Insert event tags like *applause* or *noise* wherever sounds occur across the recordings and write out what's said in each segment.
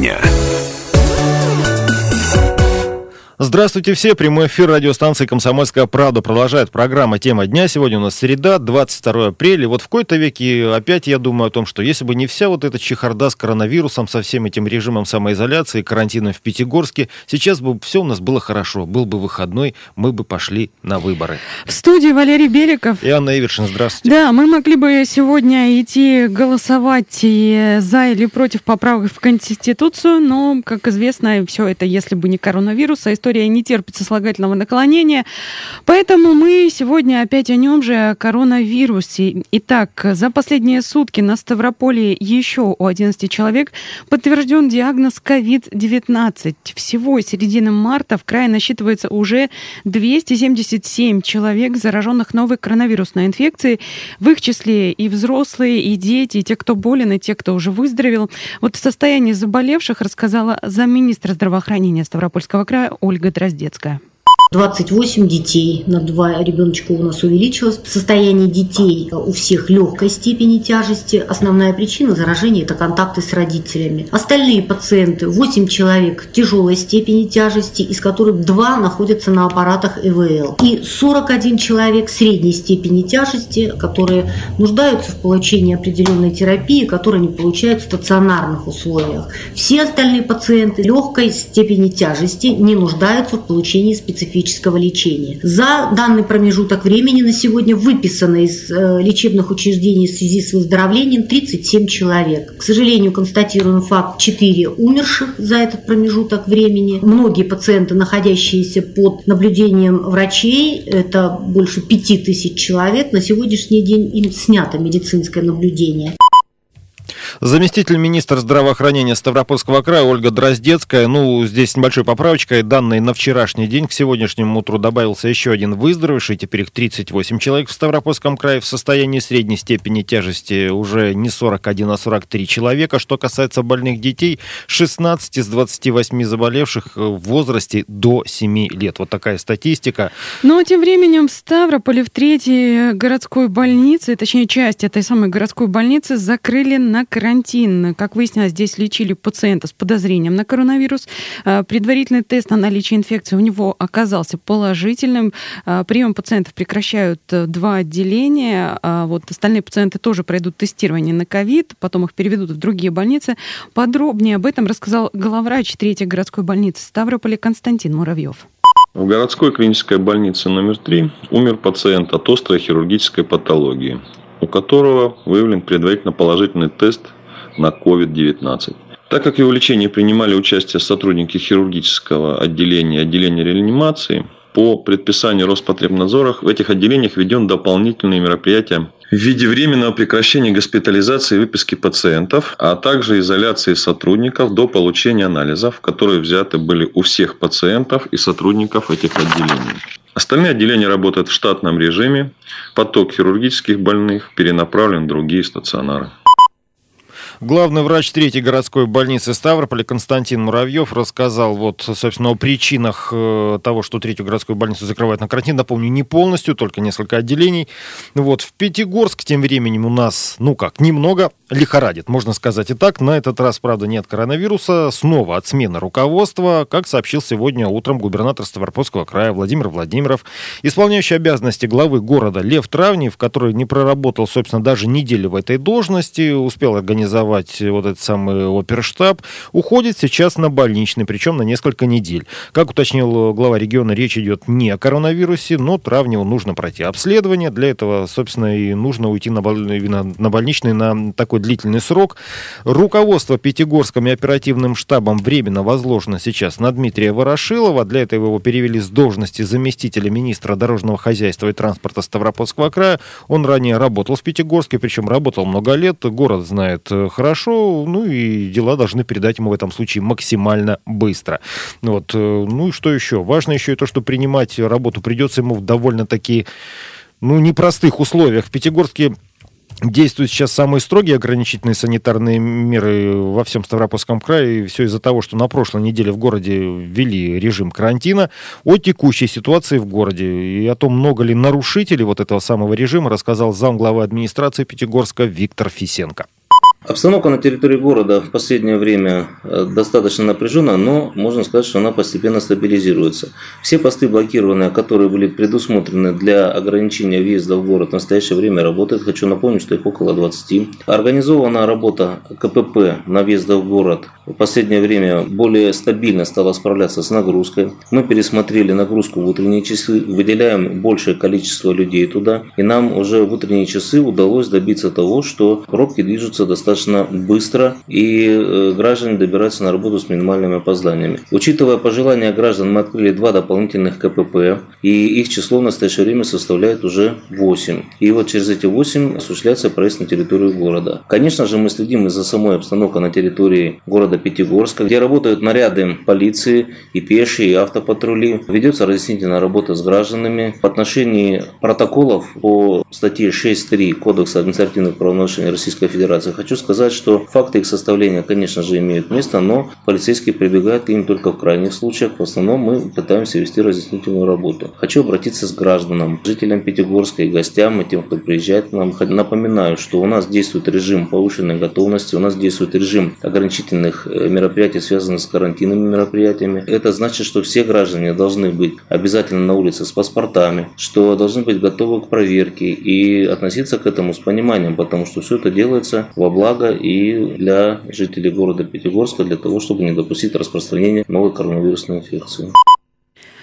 дня. Здравствуйте все. Прямой эфир радиостанции «Комсомольская правда» продолжает программа «Тема дня». Сегодня у нас среда, 22 апреля. Вот в какой-то веке опять я думаю о том, что если бы не вся вот эта чехарда с коронавирусом, со всем этим режимом самоизоляции, карантином в Пятигорске, сейчас бы все у нас было хорошо. Был бы выходной, мы бы пошли на выборы. В студии Валерий Беликов. И Анна Ивершин, здравствуйте. Да, мы могли бы сегодня идти голосовать и за или против поправок в Конституцию, но, как известно, все это, если бы не коронавирус, а история история не терпит сослагательного наклонения. Поэтому мы сегодня опять о нем же, о коронавирусе. Итак, за последние сутки на Ставрополе еще у 11 человек подтвержден диагноз COVID-19. Всего с середины марта в крае насчитывается уже 277 человек, зараженных новой коронавирусной инфекцией. В их числе и взрослые, и дети, и те, кто болен, и те, кто уже выздоровел. Вот о состоянии заболевших рассказала замминистра здравоохранения Ставропольского края Ольга Ольга Дроздецкая. 28 детей на два ребеночка у нас увеличилось. Состояние детей у всех легкой степени тяжести. Основная причина заражения – это контакты с родителями. Остальные пациенты, 8 человек тяжелой степени тяжести, из которых 2 находятся на аппаратах ИВЛ. И 41 человек средней степени тяжести, которые нуждаются в получении определенной терапии, которые не получают в стационарных условиях. Все остальные пациенты легкой степени тяжести не нуждаются в получении специфической специфического лечения. За данный промежуток времени на сегодня выписано из э, лечебных учреждений в связи с выздоровлением 37 человек. К сожалению, констатируем факт 4 умерших за этот промежуток времени. Многие пациенты, находящиеся под наблюдением врачей, это больше 5000 человек, на сегодняшний день им снято медицинское наблюдение. Заместитель министра здравоохранения Ставропольского края Ольга Дроздецкая. Ну, здесь небольшой поправочкой. Данные на вчерашний день к сегодняшнему утру добавился еще один выздоровевший. Теперь их 38 человек в Ставропольском крае в состоянии средней степени тяжести. Уже не 41, а 43 человека. Что касается больных детей, 16 из 28 заболевших в возрасте до 7 лет. Вот такая статистика. Но ну, а тем временем в Ставрополе в третьей городской больнице, точнее часть этой самой городской больницы, закрыли на. Как выяснилось, здесь лечили пациента с подозрением на коронавирус. А, предварительный тест на наличие инфекции у него оказался положительным. А, прием пациентов прекращают э, два отделения. А вот остальные пациенты тоже пройдут тестирование на ковид, потом их переведут в другие больницы. Подробнее об этом рассказал главврач третьей городской больницы Ставрополя Константин Муравьев. В городской клинической больнице номер 3 умер пациент от острой хирургической патологии у которого выявлен предварительно положительный тест на COVID-19. Так как в его лечении принимали участие сотрудники хирургического отделения отделения реанимации, по предписанию Роспотребнадзора в этих отделениях введен дополнительные мероприятия в виде временного прекращения госпитализации и выписки пациентов, а также изоляции сотрудников до получения анализов, которые взяты были у всех пациентов и сотрудников этих отделений. Остальные отделения работают в штатном режиме. Поток хирургических больных перенаправлен в другие стационары. Главный врач третьей городской больницы Ставрополя Константин Муравьев рассказал вот, собственно, о причинах э, того, что третью городскую больницу закрывают на карантин. Напомню, не полностью, только несколько отделений. Вот, в Пятигорск тем временем у нас, ну как, немного лихорадит, можно сказать и так. На этот раз, правда, нет коронавируса. Снова от смены руководства, как сообщил сегодня утром губернатор Ставропольского края Владимир Владимиров. Исполняющий обязанности главы города Лев Травнев, который не проработал, собственно, даже неделю в этой должности, успел организовать организовать вот этот самый оперштаб, уходит сейчас на больничный, причем на несколько недель. Как уточнил глава региона, речь идет не о коронавирусе, но Травневу нужно пройти обследование. Для этого, собственно, и нужно уйти на, больничный на такой длительный срок. Руководство Пятигорском и оперативным штабом временно возложено сейчас на Дмитрия Ворошилова. Для этого его перевели с должности заместителя министра дорожного хозяйства и транспорта Ставропольского края. Он ранее работал в Пятигорске, причем работал много лет. Город знает хорошо хорошо, ну и дела должны передать ему в этом случае максимально быстро. Вот. Э, ну и что еще? Важно еще и то, что принимать работу придется ему в довольно-таки ну, непростых условиях. В Пятигорске Действуют сейчас самые строгие ограничительные санитарные меры во всем Ставропольском крае. Все из-за того, что на прошлой неделе в городе ввели режим карантина. О текущей ситуации в городе и о том, много ли нарушителей вот этого самого режима, рассказал замглавы администрации Пятигорска Виктор Фисенко. Обстановка на территории города в последнее время э, достаточно напряжена, но можно сказать, что она постепенно стабилизируется. Все посты блокированные, которые были предусмотрены для ограничения въезда в город, в настоящее время работают. Хочу напомнить, что их около 20. Организована работа КПП на въезд в город. В последнее время более стабильно стала справляться с нагрузкой. Мы пересмотрели нагрузку в утренние часы, выделяем большее количество людей туда. И нам уже в утренние часы удалось добиться того, что пробки движутся достаточно достаточно быстро, и э, граждане добираются на работу с минимальными опозданиями. Учитывая пожелания граждан, мы открыли два дополнительных КПП, и их число в настоящее время составляет уже 8. И вот через эти 8 осуществляется проезд на территорию города. Конечно же, мы следим и за самой обстановкой на территории города Пятигорска, где работают наряды полиции и пешие, и автопатрули. Ведется разъяснительная работа с гражданами. В отношении протоколов по статье 6.3 Кодекса административных правонарушений Российской Федерации хочу сказать, что факты их составления, конечно же, имеют место, но полицейские прибегают к ним только в крайних случаях. В основном мы пытаемся вести разъяснительную работу. Хочу обратиться с гражданам, жителям Пятигорска и гостям, и тем, кто приезжает к нам. Напоминаю, что у нас действует режим повышенной готовности, у нас действует режим ограничительных э, мероприятий, связанных с карантинными мероприятиями. Это значит, что все граждане должны быть обязательно на улице с паспортами, что должны быть готовы к проверке и относиться к этому с пониманием, потому что все это делается во благо благо и для жителей города Пятигорска, для того, чтобы не допустить распространения новой коронавирусной инфекции.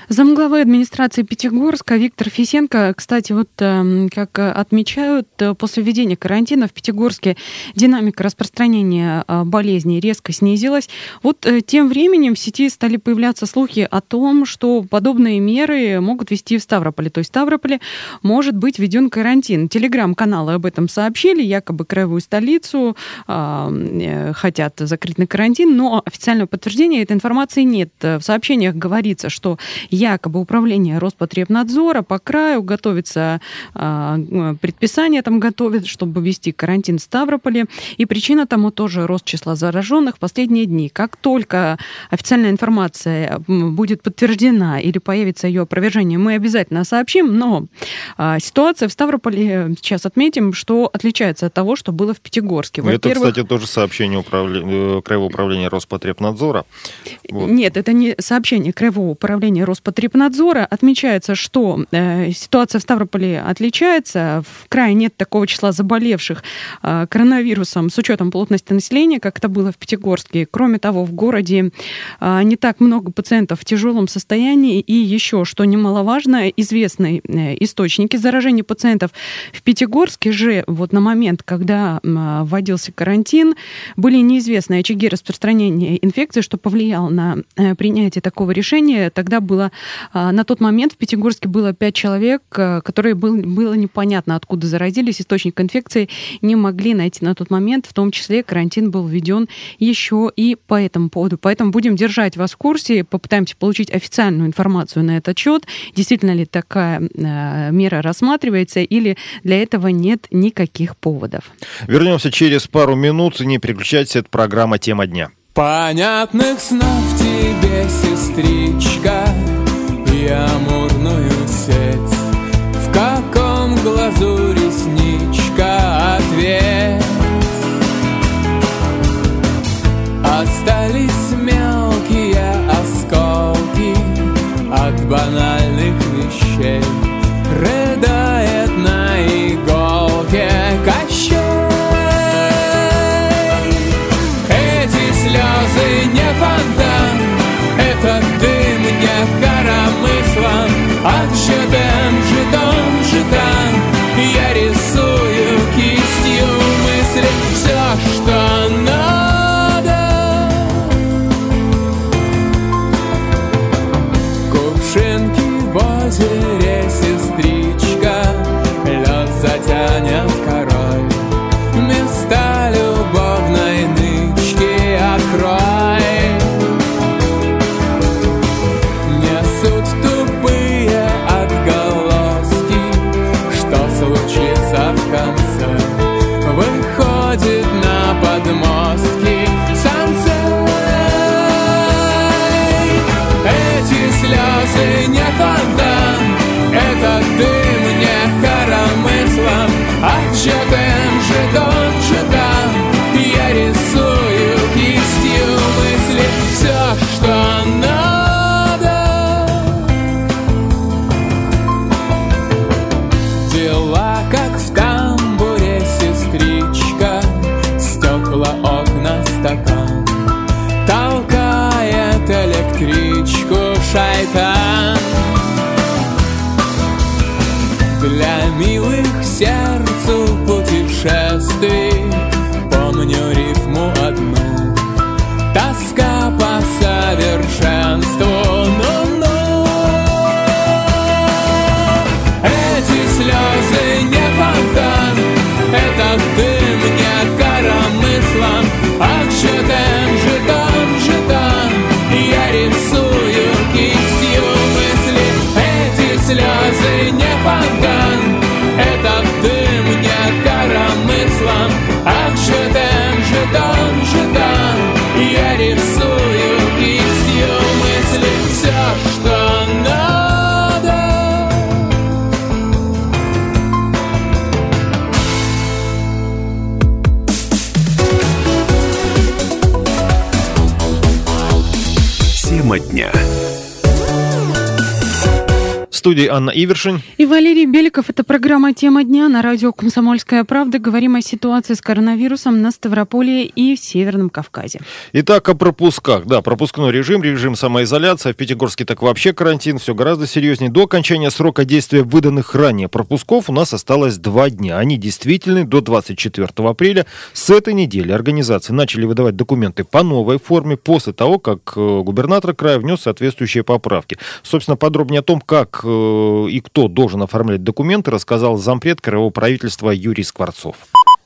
Замглавы администрации Пятигорска Виктор Фисенко, кстати, вот эм, как отмечают, э, после введения карантина в Пятигорске динамика распространения э, болезни резко снизилась. Вот э, тем временем в сети стали появляться слухи о том, что подобные меры могут вести в Ставрополе. То есть в Ставрополе может быть введен карантин. Телеграм-каналы об этом сообщили, якобы краевую столицу э, хотят закрыть на карантин, но официального подтверждения этой информации нет. В сообщениях говорится, что якобы управление Роспотребнадзора по краю готовится, а, предписание там готовит, чтобы ввести карантин в Ставрополе. И причина тому тоже рост числа зараженных в последние дни. Как только официальная информация будет подтверждена или появится ее опровержение, мы обязательно сообщим. Но а, ситуация в Ставрополе, сейчас отметим, что отличается от того, что было в Пятигорске. Это, кстати, тоже сообщение управления, э, Краевого управления Роспотребнадзора. Вот. Нет, это не сообщение Краевого управления Роспотребнадзора Роспотребнадзора отмечается, что э, ситуация в Ставрополе отличается. В крае нет такого числа заболевших э, коронавирусом с учетом плотности населения, как это было в Пятигорске. Кроме того, в городе э, не так много пациентов в тяжелом состоянии. И еще, что немаловажно, известные э, источники заражения пациентов в Пятигорске же вот на момент, когда вводился карантин, были неизвестны очаги распространения инфекции, что повлияло на э, принятие такого решения. Тогда было на тот момент в Пятигорске было пять человек, а, которые был, было непонятно, откуда заразились, источник инфекции не могли найти на тот момент. В том числе карантин был введен еще и по этому поводу. Поэтому будем держать вас в курсе, попытаемся получить официальную информацию на этот счет. Действительно ли такая э, мера рассматривается или для этого нет никаких поводов. Вернемся через пару минут. Не переключайтесь, это программа «Тема дня». Понятных снов тебе, сестричка, амурную сеть. В каком глазу ресничка ответ? Остались one. Дня. Студии Анна Ивершин. И Валерий Беликов. Это программа «Тема дня» на радио «Комсомольская правда». Говорим о ситуации с коронавирусом на Ставрополье и в Северном Кавказе. Итак, о пропусках. Да, пропускной режим, режим самоизоляции. А в Пятигорске так вообще карантин. Все гораздо серьезнее. До окончания срока действия выданных ранее пропусков у нас осталось два дня. Они действительны до 24 апреля. С этой недели организации начали выдавать документы по новой форме после того, как э, губернатор края внес соответствующие поправки. Собственно, подробнее о том, как э, и кто должен оформлять документы, рассказал зампред краевого правительства Юрий Скворцов.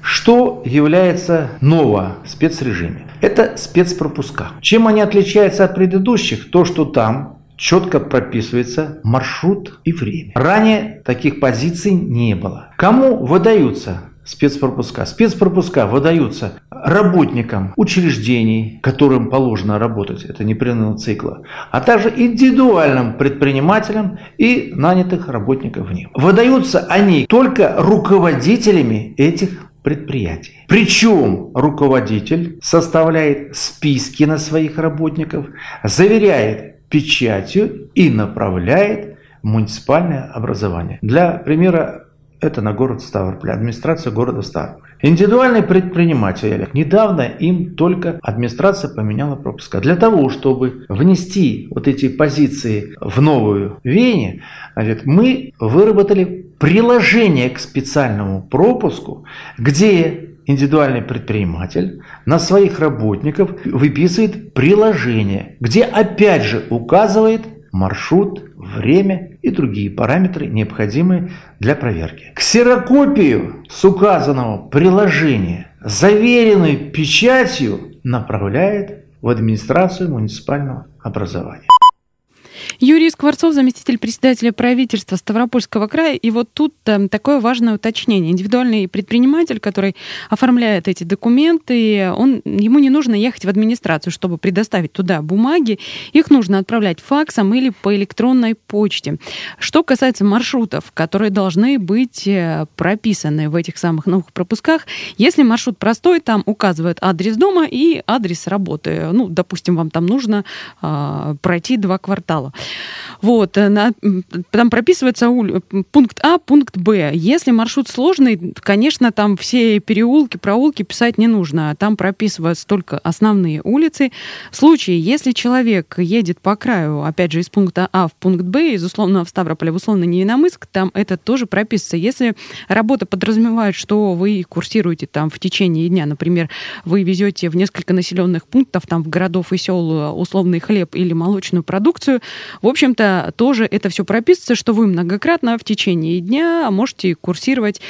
Что является ново в спецрежиме? Это спецпропуска. Чем они отличаются от предыдущих? То, что там четко прописывается маршрут и время. Ранее таких позиций не было. Кому выдаются спецпропуска? Спецпропуска выдаются работникам учреждений, которым положено работать, это непрерывного цикла, а также индивидуальным предпринимателям и нанятых работников в них. Выдаются они только руководителями этих предприятий. Причем руководитель составляет списки на своих работников, заверяет печатью и направляет муниципальное образование. Для примера это на город Ставрополь, администрация города Ставрополь. Индивидуальные предприниматели, недавно им только администрация поменяла пропуска. Для того, чтобы внести вот эти позиции в новую вене, значит, мы выработали приложение к специальному пропуску, где индивидуальный предприниматель на своих работников выписывает приложение, где опять же указывает маршрут, время и другие параметры, необходимые для проверки. Ксерокопию с указанного приложения, заверенной печатью, направляет в администрацию муниципального образования. Юрий Скворцов, заместитель председателя правительства Ставропольского края. И вот тут э, такое важное уточнение. Индивидуальный предприниматель, который оформляет эти документы, он, ему не нужно ехать в администрацию, чтобы предоставить туда бумаги. Их нужно отправлять факсом или по электронной почте. Что касается маршрутов, которые должны быть э, прописаны в этих самых новых пропусках, если маршрут простой, там указывают адрес дома и адрес работы. Ну, допустим, вам там нужно э, пройти два квартала. Вот, э, на, там прописывается уль, пункт А, пункт Б. Если маршрут сложный, конечно, там все переулки, проулки писать не нужно. Там прописываются только основные улицы. В случае, если человек едет по краю, опять же, из пункта А в пункт Б, из условного в Ставрополя в условный Невиномыск, там это тоже прописывается. Если работа подразумевает, что вы курсируете там в течение дня, например, вы везете в несколько населенных пунктов, там в городов и сел э, условный хлеб или молочную продукцию, в общем-то, тоже это все прописывается, что вы многократно в течение дня можете курсировать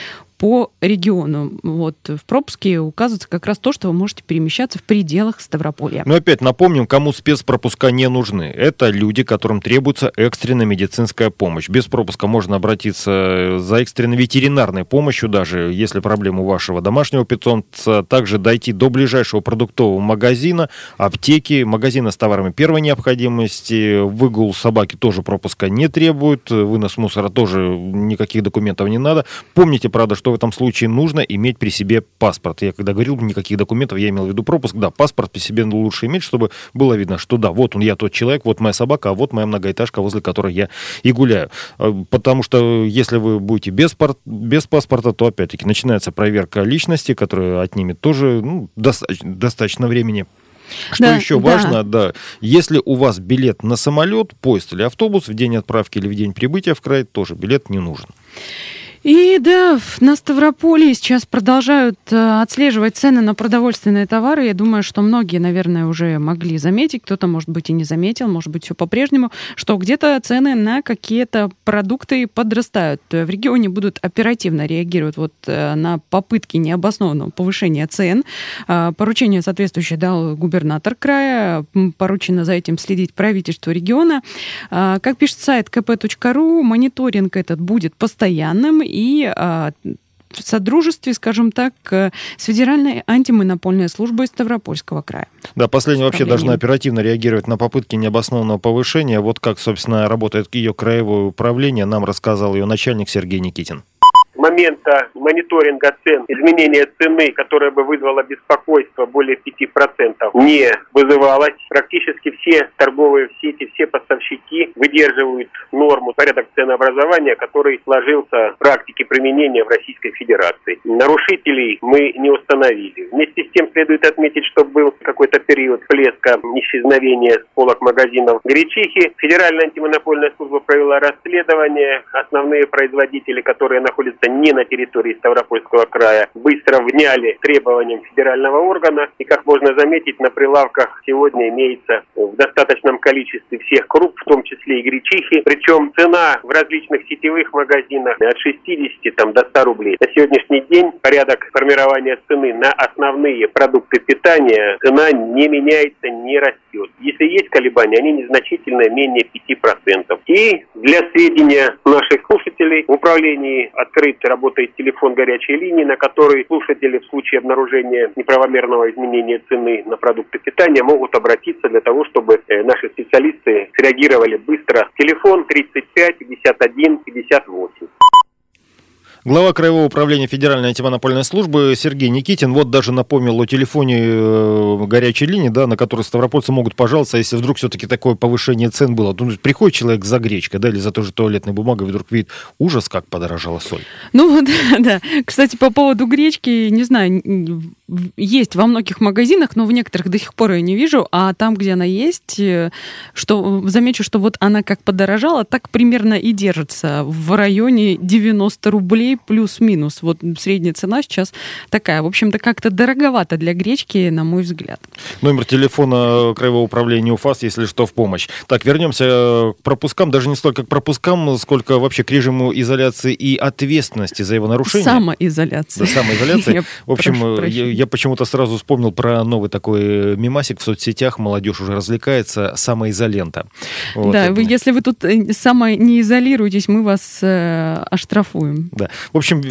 по региону. Вот в пропуске указывается как раз то, что вы можете перемещаться в пределах Ставрополья. Но опять напомним, кому спецпропуска не нужны. Это люди, которым требуется экстренная медицинская помощь. Без пропуска можно обратиться за экстренной ветеринарной помощью, даже если проблема у вашего домашнего питомца. Также дойти до ближайшего продуктового магазина, аптеки, магазина с товарами первой необходимости. Выгул собаки тоже пропуска не требует. Вынос мусора тоже никаких документов не надо. Помните, правда, что в этом случае нужно иметь при себе паспорт. Я когда говорил, никаких документов, я имел в виду пропуск. Да, паспорт при себе лучше иметь, чтобы было видно, что да, вот он, я тот человек, вот моя собака, а вот моя многоэтажка, возле которой я и гуляю. А, потому что если вы будете без, пар... без паспорта, то опять-таки начинается проверка личности, которая отнимет тоже ну, достаточно, достаточно времени. Что Да, еще да. важно, да, если у вас билет на самолет, поезд или автобус в день отправки или в день прибытия в край, тоже билет не нужен. И да, на Ставрополе сейчас продолжают э, отслеживать цены на продовольственные товары. Я думаю, что многие, наверное, уже могли заметить, кто-то, может быть, и не заметил, может быть, все по-прежнему, что где-то цены на какие-то продукты подрастают. В регионе будут оперативно реагировать вот э, на попытки необоснованного повышения цен. Э, поручение соответствующее дал губернатор края, поручено за этим следить правительству региона. Как пишет сайт kp.ru, мониторинг этот будет постоянным, и а, в содружестве, скажем так, с Федеральной антимонопольной службой Ставропольского края. Да, последняя вообще должна оперативно реагировать на попытки необоснованного повышения. Вот как, собственно, работает ее краевое управление, нам рассказал ее начальник Сергей Никитин момента мониторинга цен, изменения цены, которое бы вызвало беспокойство более 5%, не вызывалось. Практически все торговые сети, все поставщики выдерживают норму, порядок ценообразования, который сложился в практике применения в Российской Федерации. Нарушителей мы не установили. Вместе с тем следует отметить, что был какой-то период всплеска исчезновения с полок магазинов гречихи. Федеральная антимонопольная служба провела расследование. Основные производители, которые находятся не на территории Ставропольского края, быстро вняли требованиям федерального органа. И, как можно заметить, на прилавках сегодня имеется в достаточном количестве всех круп, в том числе и гречихи. Причем цена в различных сетевых магазинах от 60 там, до 100 рублей. На сегодняшний день порядок формирования цены на основные продукты питания, цена не меняется, не растет. Если есть колебания, они незначительно менее 5%. И для сведения наших слушателей в управлении открыт работает телефон горячей линии, на который слушатели в случае обнаружения неправомерного изменения цены на продукты питания могут обратиться для того, чтобы э, наши специалисты среагировали быстро. Телефон 35 51 58. Глава Краевого управления Федеральной антимонопольной службы Сергей Никитин вот даже напомнил о телефоне э, горячей линии, да, на который ставропольцы могут пожаловаться, если вдруг все-таки такое повышение цен было. Ну, приходит человек за гречкой, да, или за той же туалетной бумагой, вдруг видит ужас, как подорожала соль. Ну, да, *laughs* да. Кстати, по поводу гречки, не знаю, есть во многих магазинах, но в некоторых до сих пор я не вижу, а там, где она есть, э, что замечу, что вот она как подорожала, так примерно и держится в районе 90 рублей рублей плюс-минус. Вот средняя цена сейчас такая. В общем-то, как-то дороговато для гречки, на мой взгляд. Номер телефона Краевого управления УФАС, если что, в помощь. Так, вернемся к пропускам. Даже не столько к пропускам, сколько вообще к режиму изоляции и ответственности за его нарушение. Самоизоляция. Да, самоизоляция. *laughs* В общем, я, я почему-то сразу вспомнил про новый такой мимасик в соцсетях. Молодежь уже развлекается. Самоизолента. Вот. Да, вы, если вы тут э, само не изолируетесь, мы вас э, оштрафуем. Да. В общем,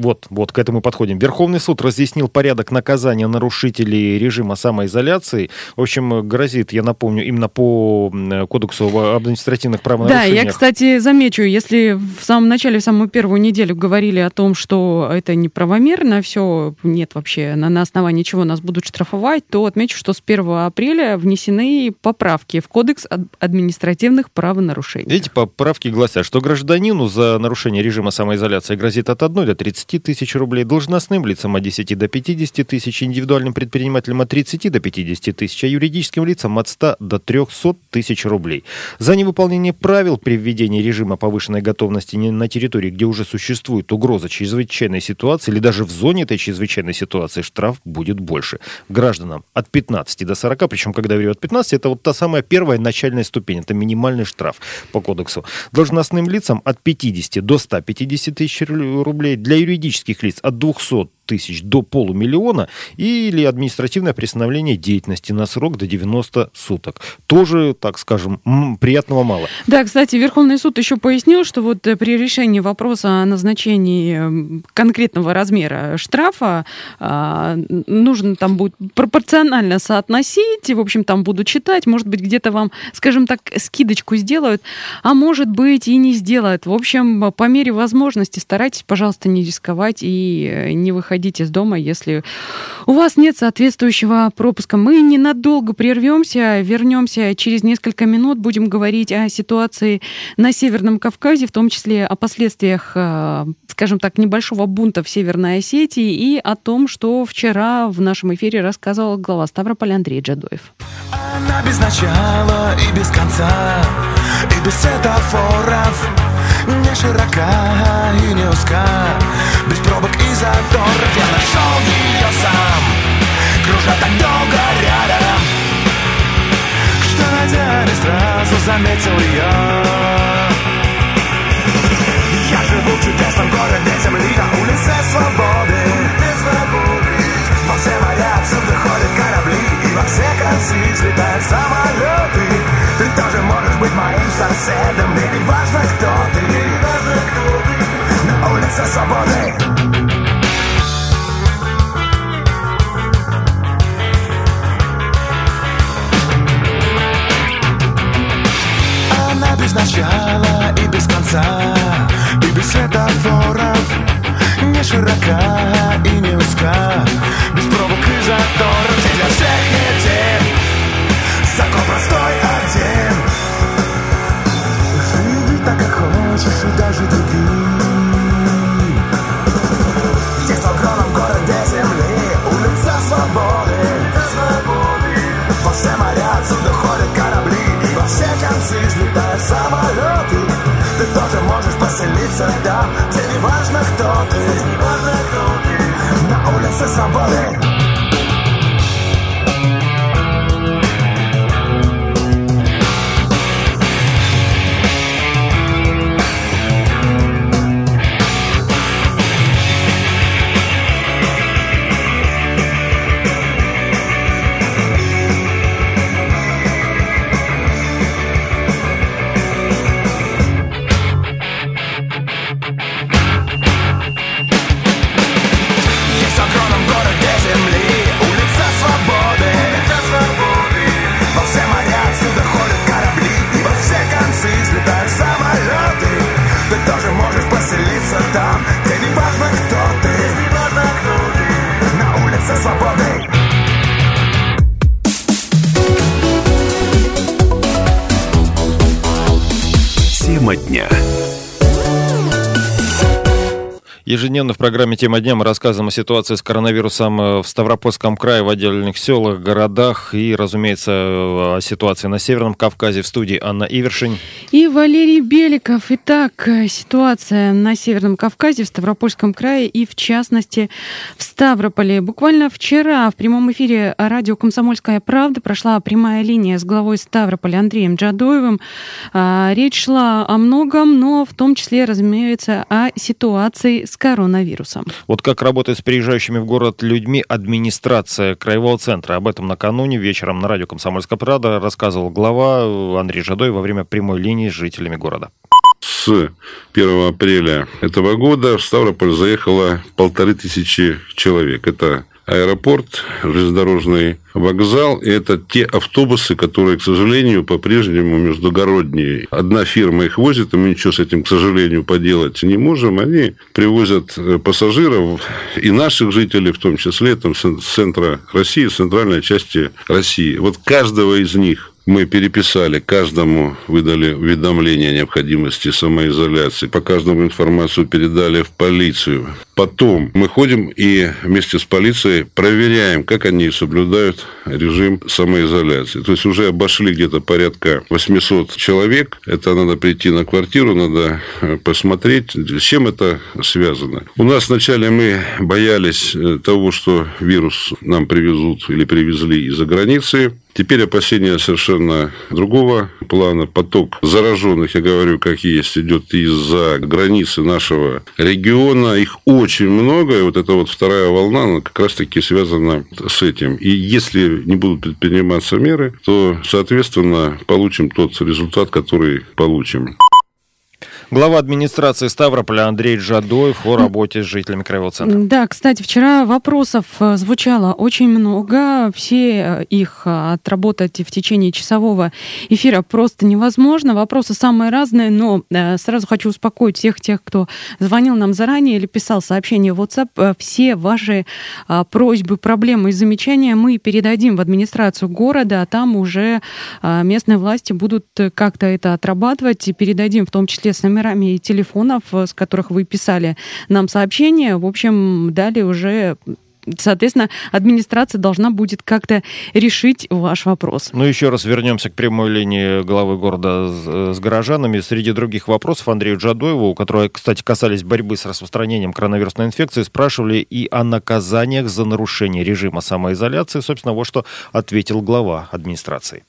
вот, вот к этому подходим. Верховный суд разъяснил порядок наказания нарушителей режима самоизоляции. В общем, грозит, я напомню, именно по кодексу об административных правонарушениях. Да, я, кстати, замечу, если в самом начале, в самую первую неделю говорили о том, что это неправомерно, все, нет вообще, на, на основании чего нас будут штрафовать, то отмечу, что с 1 апреля внесены поправки в кодекс административных правонарушений. Эти поправки гласят, что гражданину за нарушение режима самоизоляции грозит от 1 до 30 тысяч рублей, должностным лицам от 10 до 50 тысяч, индивидуальным предпринимателям от 30 до 50 тысяч, а юридическим лицам от 100 до 300 тысяч рублей. За невыполнение правил при введении режима повышенной готовности на территории, где уже существует угроза чрезвычайной ситуации или даже в зоне этой чрезвычайной ситуации, штраф будет больше. Гражданам от 15 до 40, причем когда я говорю от 15, это вот та самая первая начальная ступень, это минимальный штраф по кодексу. Должностным лицам от 50 до 150 тысяч рублей, для юридических лиц от 200 тысяч до полумиллиона или административное приостановление деятельности на срок до 90 суток. Тоже, так скажем, приятного мало. Да, кстати, Верховный суд еще пояснил, что вот э, при решении вопроса о назначении конкретного размера штрафа а, нужно там будет пропорционально соотносить, и, в общем, там буду читать, может быть, где-то вам, скажем так, скидочку сделают, а может быть и не сделают. В общем, по мере возможности старайтесь, пожалуйста, не рисковать и э, не выходить выходить из дома, если у вас нет соответствующего пропуска. Мы ненадолго прервемся, вернемся через несколько минут, будем говорить о ситуации на Северном Кавказе, в том числе о последствиях, э, скажем так, небольшого бунта в Северной Осетии и о том, что вчера в нашем эфире рассказывал глава Ставрополя Андрей Джадоев. Она без начала и без конца, и без светофоров, широка и не узка. Без пробок и заторов я нашел ее сам. Кружа так долго рядом Что найдя не сразу заметил ее Я живу в чудесном городе земли На улице свободы. Во все моря отсюда ходят корабли И во все концы взлетают самолеты Ты тоже можешь быть моим соседом. Мне не важно, кто ты На улице свободы. Она без начала и без конца И без светофоров. Не широка и не узка Без пробок и заторов Где для всех един Закон простой тоже можешь поселиться там Где не важно, кто ты. На улице свободы Улице свободы Тема дня. Ежедневно в программе «Тема дня» мы рассказываем о ситуации с коронавирусом э, в Ставропольском крае, в отдельных селах, городах и, разумеется, э, о ситуации на Северном Кавказе. В студии Анна Ивершин. И Валерий Беликов. Итак, э, ситуация на Северном Кавказе, в Ставропольском крае и, в частности, в Ставрополе. Буквально вчера в прямом эфире радио «Комсомольская правда» прошла прямая линия с главой Ставрополя Андреем Джадоевым. А, Речь шла о многом, но в том числе, разумеется, о ситуации с коронавирусом. Вот как работает с приезжающими в город людьми администрация Краевого центра. Об этом накануне вечером на радио «Комсомольская правда» рассказывал глава э, Андрей Жадой во время прямой линии с жителями города. С 1 апреля этого года в Ставрополь заехало полторы тысячи человек. Это аэропорт, железнодорожный вокзал. И это те автобусы, которые, к сожалению, по-прежнему междугородние. Одна фирма их возит, и мы ничего с этим, к сожалению, поделать не можем. Они привозят э, пассажиров и наших жителей, в том числе там, с центра России, центральной части России. Вот каждого из них мы переписали, каждому выдали уведомление о необходимости самоизоляции, по каждому информацию передали в полицию. Потом мы ходим и вместе с полицией проверяем, как они соблюдают режим самоизоляции. То есть уже обошли где-то порядка 800 человек. Это надо прийти на квартиру, надо э, посмотреть, с чем это связано. У нас вначале мы боялись э, того, что вирус нам привезут или привезли из-за границы. Теперь опасения совершенно другого плана. Поток зараженных, я говорю, как есть, идет из-за границы нашего региона. Их очень много. И вот эта вот вторая волна, она как раз-таки связана с этим. И если не будут предприниматься меры, то, соответственно, получим тот результат, который получим. Глава администрации Ставрополя Андрей Жадоев о работе с жителями Краевого центра. Да, кстати, вчера вопросов э, звучало очень много. Все э, их э, отработать в течение часового эфира просто невозможно. Вопросы самые разные, но сразу хочу успокоить всех тех, кто звонил нам заранее или писал сообщение в WhatsApp. Все ваши просьбы, проблемы и замечания мы передадим в администрацию города, а там уже местные власти будут как-то это отрабатывать и передадим в том числе с номерами телефонов, с которых вы писали нам сообщения. В общем, далее уже соответственно, администрация должна будет как-то решить ваш вопрос. Ну, еще раз вернемся к прямой линии главы города с, с горожанами. Среди других вопросов Андрею Джадоеву, которые, кстати, касались борьбы с распространением коронавирусной инфекции, спрашивали и о наказаниях за нарушение режима самоизоляции. Собственно, вот что ответил глава администрации.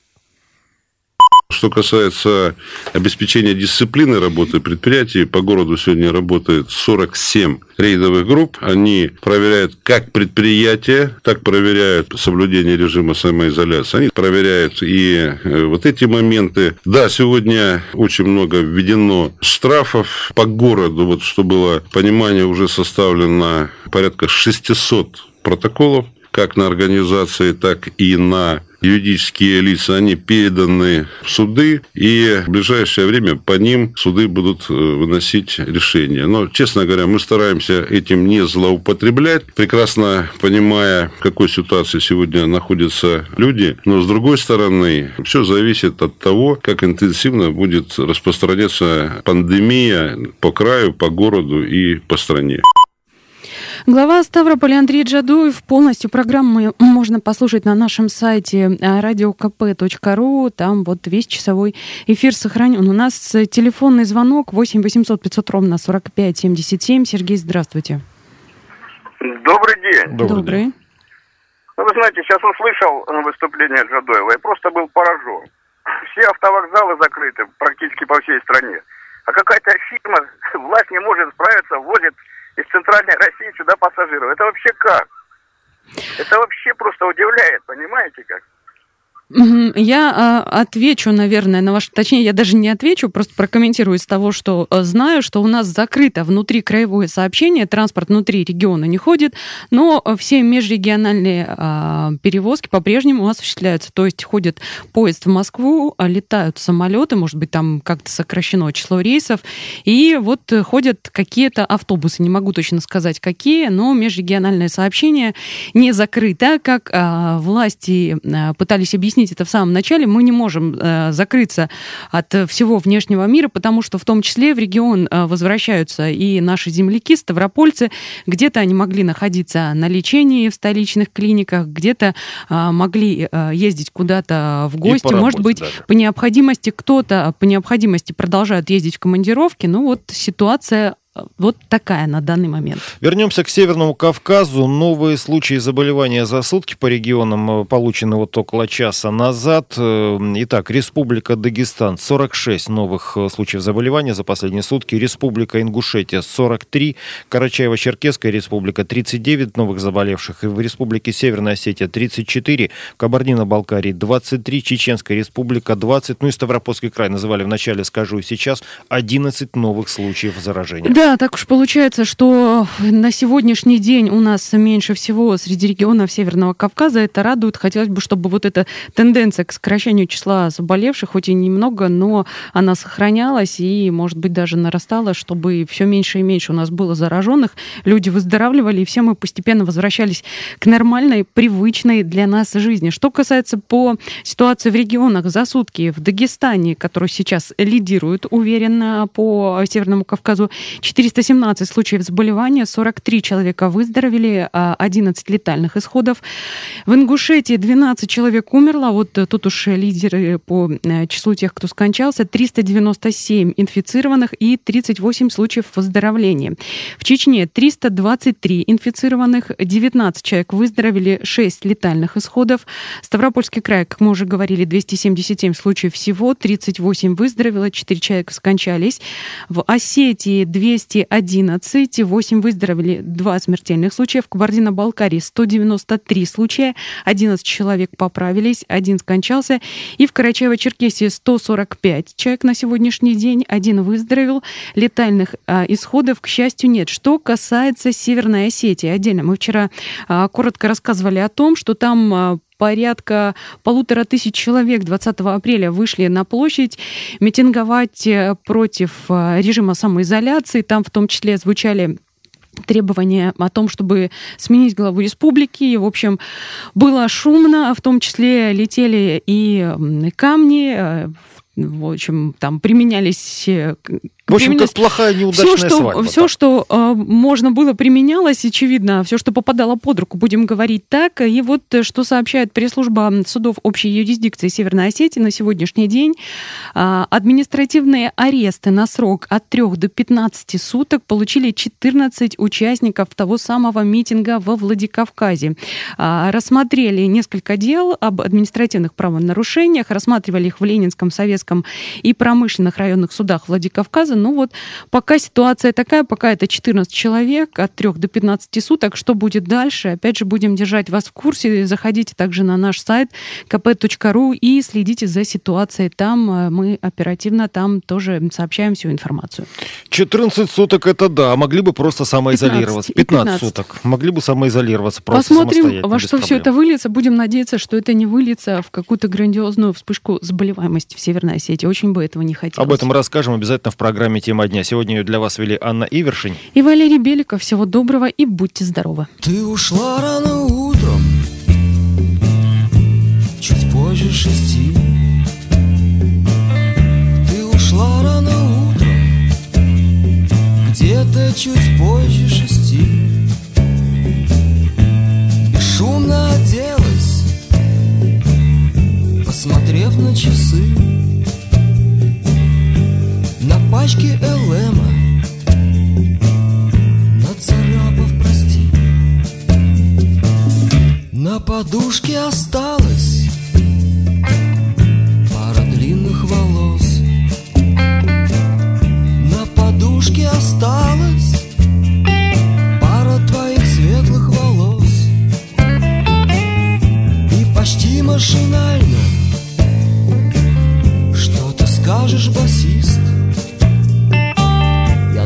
Что касается обеспечения дисциплины работы предприятий, по городу сегодня работает 47 рейдовых групп. Они проверяют как предприятия, так проверяют соблюдение режима самоизоляции. Они проверяют и э, вот эти моменты. Да, сегодня очень много введено штрафов по городу. Вот что было понимание, уже составлено порядка 600 протоколов как на организации, так и на юридические лица, они переданы в суды, и в ближайшее время по ним суды будут э, выносить решения. Но, честно говоря, мы стараемся этим не злоупотреблять, прекрасно понимая, в какой ситуации сегодня находятся люди. Но, с другой стороны, все зависит от того, как интенсивно будет распространяться пандемия по краю, по городу и по стране. Глава Ставрополя Андрей Джадуев. Полностью программу можно послушать на нашем сайте radiokp.ru. Там вот весь часовой эфир сохранен. У нас телефонный звонок 8 800 500 ровно 45 77. Сергей, здравствуйте. Добрый день. Добрый. Ну, вы знаете, сейчас услышал выступление Джадоева и просто был поражен. Все автовокзалы закрыты практически по всей стране. А какая-то фирма, *laughs* власть не может справиться, возит из центральной России сюда пассажиров. Это вообще как? Это вообще просто удивляет, понимаете как? Я э, отвечу, наверное, на ваше... Точнее, я даже не отвечу, просто прокомментирую из того, что э, знаю, что у нас закрыто внутри краевое сообщение, транспорт внутри региона не ходит, но все межрегиональные э, перевозки по-прежнему осуществляются. То есть ходит поезд в Москву, летают самолеты, может быть, там как-то сокращено число рейсов, и вот ходят какие-то автобусы, не могу точно сказать, какие, но межрегиональное сообщение не закрыто, как власти пытались объяснить объяснить это в самом начале, мы не можем э, закрыться от всего внешнего мира, потому что в том числе в регион э, возвращаются и наши земляки, ставропольцы, где-то они могли находиться на лечении в столичных клиниках, где-то э, могли э, ездить куда-то в гости, может быть, даже. по необходимости кто-то по необходимости продолжают ездить в командировки, ну вот ситуация вот такая на данный момент. Вернемся к Северному Кавказу. Новые случаи заболевания за сутки по регионам э, получены вот около часа назад. Э, итак, Республика Дагестан 46 новых э, случаев заболевания за последние сутки. Республика Ингушетия 43. Карачаево-Черкесская республика 39 новых заболевших. И в Республике Северная Осетия 34. Кабардино-Балкарии 23. Чеченская республика 20. Ну и Ставропольский край называли вначале, скажу сейчас, 11 новых случаев заражения. Да, так уж получается, что на сегодняшний день у нас меньше всего среди регионов Северного Кавказа. Это радует. Хотелось бы, чтобы вот эта тенденция к сокращению числа заболевших, хоть и немного, но она сохранялась и, может быть, даже нарастала, чтобы все меньше и меньше у нас было зараженных. Люди выздоравливали, и все мы постепенно возвращались к нормальной, привычной для нас жизни. Что касается по ситуации в регионах за сутки в Дагестане, который сейчас лидирует уверенно по Северному Кавказу, 417 случаев заболевания, 43 человека выздоровели, 11 а, летальных исходов. В Ингушетии 12 человек умерло, вот тут уж лидеры по э, числу тех, кто скончался, 397 инфицированных и 38 случаев выздоровления. В Чечне 323 инфицированных, 19 человек выздоровели, 6 летальных исходов. Ставропольский край, как мы уже говорили, 277 случаев всего, 38 выздоровело, 4 человека скончались. В Осетии 200 211, 8 выздоровели, 2 смертельных случая. В Кабардино-Балкарии 193 случая, 11 человек поправились, один скончался. И в Карачаево-Черкесии 145 человек на сегодняшний день, один выздоровел. Летальных а, исходов, к счастью, нет. Что касается Северной Осетии, отдельно мы вчера а, коротко рассказывали о том, что там а, порядка полутора тысяч человек 20 апреля вышли на площадь митинговать э, против э, режима самоизоляции. Там в том числе звучали требования о том, чтобы сменить главу республики. И, в общем, было шумно, в том числе летели и камни, э, в общем, там применялись В общем, применялось. как плохая неудачная все, что, свадьба. Все, что э, можно было, применялось, очевидно, все, что попадало под руку, будем говорить так. И вот э, что сообщает пресс-служба судов общей юрисдикции Северной Осетии на сегодняшний день. А, административные аресты на срок от 3 до 15 суток получили 14 участников того самого митинга во Владикавказе. А, Рассмотрели несколько дел об административных правонарушениях, рассматривали их в Ленинском, Советском и промышленных районных судах Владикавказа. Ну вот пока ситуация такая, пока это 14 человек от 3 до 15 суток. Что будет дальше? Опять же, будем держать вас в курсе. Заходите также на наш сайт kp.ru и следите за ситуацией там. Э, Мы оперативно там тоже сообщаем всю информацию. 14 суток это да, могли бы просто самоизолироваться. 15, и 15, 15. суток. Могли бы самоизолироваться просто Посмотрим, во что все это выльется. Будем надеяться, что это не выльется в какую-то грандиозную вспышку заболеваемости в Северной Осетии. Очень бы этого не хотелось. Об этом расскажем обязательно в программе «Тема дня». Сегодня ее для вас вели Анна Ивершин. И Валерий Беликов. Всего доброго и будьте здоровы. Ты ушла рано утром, чуть позже шести. Ты ушла рано утром, где-то чуть позже шести. Бесшумно оделась, посмотрев на часы. Пачке Элэма. Нацарапав, прости. На подушке осталась Пара длинных волос. На подушке осталась Пара твоих светлых волос. И почти машинально Что ты скажешь, басист?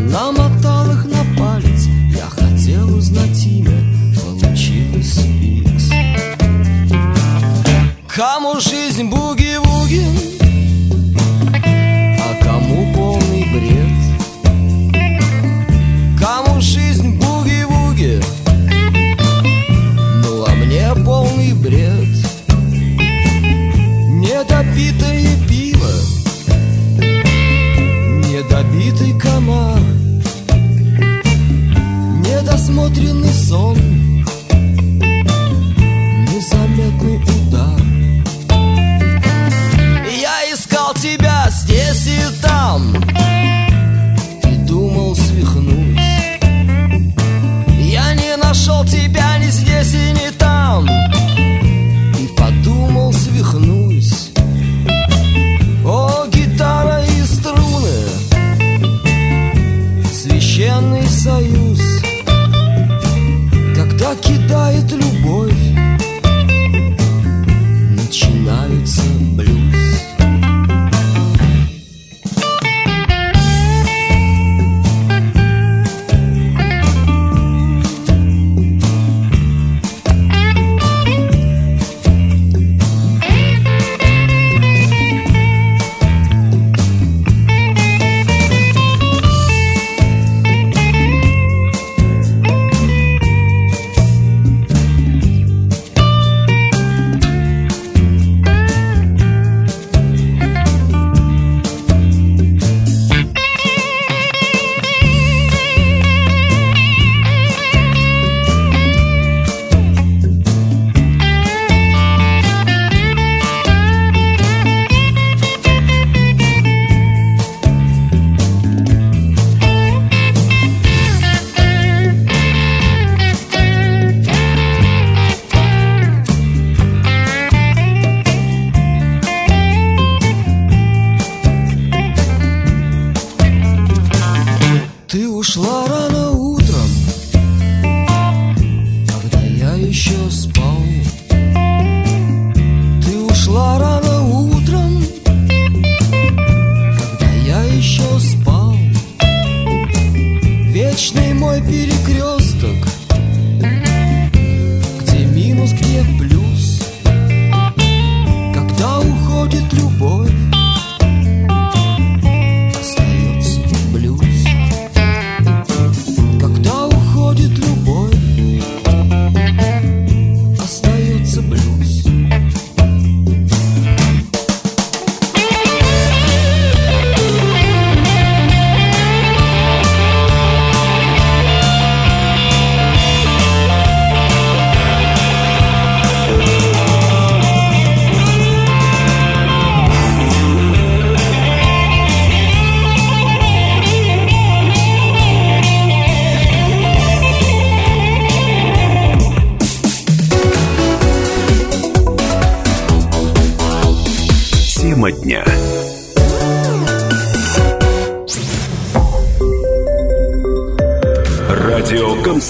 Намотал их на палец. Я хотел узнать имя Получилось фикс. Кому жизнь буги-вуги А кому полный бред? Кому жизнь буги-вуги Ну а мне полный бред? Недопитое пиво Недобитый комар Недосмотренный сон